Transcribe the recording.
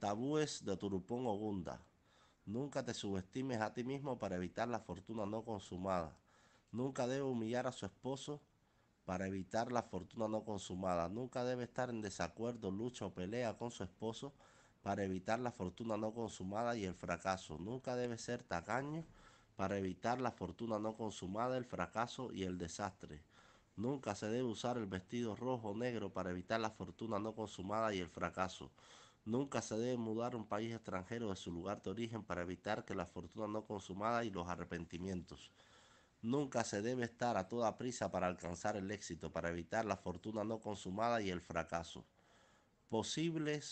Tabúes de Turupón Ogunda. Nunca te subestimes a ti mismo para evitar la fortuna no consumada. Nunca debe humillar a su esposo para evitar la fortuna no consumada. Nunca debe estar en desacuerdo, lucha o pelea con su esposo para evitar la fortuna no consumada y el fracaso. Nunca debe ser tacaño para evitar la fortuna no consumada, el fracaso y el desastre. Nunca se debe usar el vestido rojo o negro para evitar la fortuna no consumada y el fracaso. Nunca se debe mudar un país extranjero de su lugar de origen para evitar que la fortuna no consumada y los arrepentimientos. Nunca se debe estar a toda prisa para alcanzar el éxito, para evitar la fortuna no consumada y el fracaso. Posibles